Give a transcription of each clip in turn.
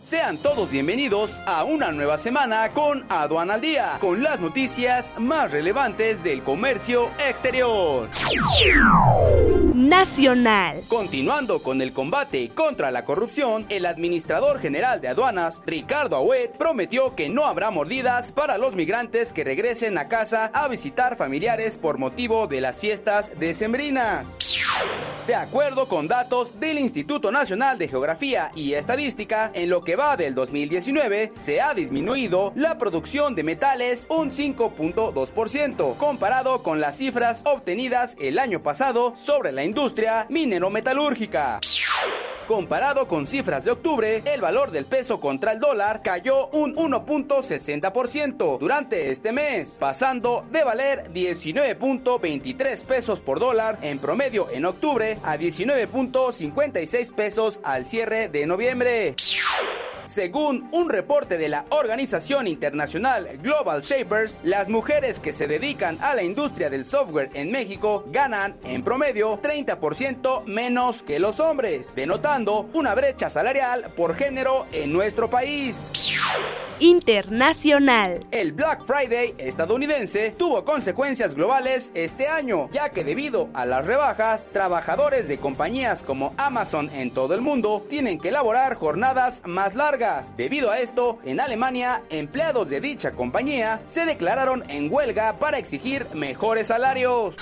Sean todos bienvenidos a una nueva semana con Aduan al Día, con las noticias más relevantes del comercio exterior. Nacional. Continuando con el combate contra la corrupción, el administrador general de aduanas, Ricardo Ahuet, prometió que no habrá mordidas para los migrantes que regresen a casa a visitar familiares por motivo de las fiestas decembrinas. De acuerdo con datos del Instituto Nacional de Geografía y Estadística, en lo que va del 2019, se ha disminuido la producción de metales un 5.2%, comparado con las cifras obtenidas el año pasado sobre la industria minero-metalúrgica. Comparado con cifras de octubre, el valor del peso contra el dólar cayó un 1.60% durante este mes, pasando de valer 19.23 pesos por dólar en promedio en octubre a 19.56 pesos al cierre de noviembre. Según un reporte de la organización internacional Global Shapers, las mujeres que se dedican a la industria del software en México ganan en promedio 30% menos que los hombres, denotando una brecha salarial por género en nuestro país internacional. El Black Friday estadounidense tuvo consecuencias globales este año, ya que debido a las rebajas, trabajadores de compañías como Amazon en todo el mundo tienen que elaborar jornadas más largas. Debido a esto, en Alemania, empleados de dicha compañía se declararon en huelga para exigir mejores salarios.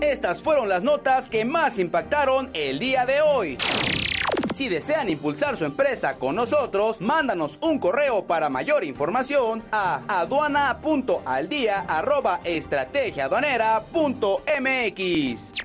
Estas fueron las notas que más impactaron el día de hoy. Si desean impulsar su empresa con nosotros, mándanos un correo para mayor información a aduana.aldia@estrategiaduanera.mx.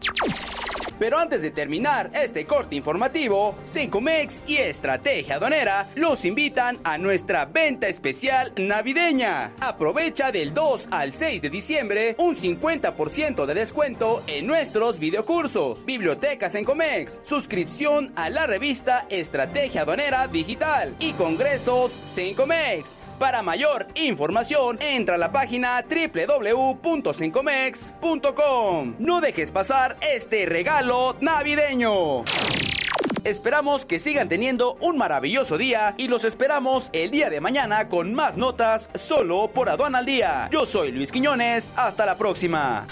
Pero antes de terminar este corte informativo, Sencomex y Estrategia Aduanera los invitan a nuestra venta especial navideña. Aprovecha del 2 al 6 de diciembre un 50% de descuento en nuestros videocursos, bibliotecas Sencomex, suscripción a la revista Estrategia Aduanera Digital y congresos Sencomex. Para mayor información, entra a la página www.cincomex.com. No dejes pasar este regalo navideño. Esperamos que sigan teniendo un maravilloso día y los esperamos el día de mañana con más notas solo por Aduana al Día. Yo soy Luis Quiñones, hasta la próxima.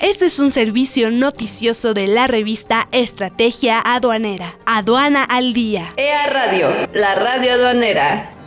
Este es un servicio noticioso de la revista Estrategia Aduanera. Aduana al Día. EA Radio, la radio aduanera.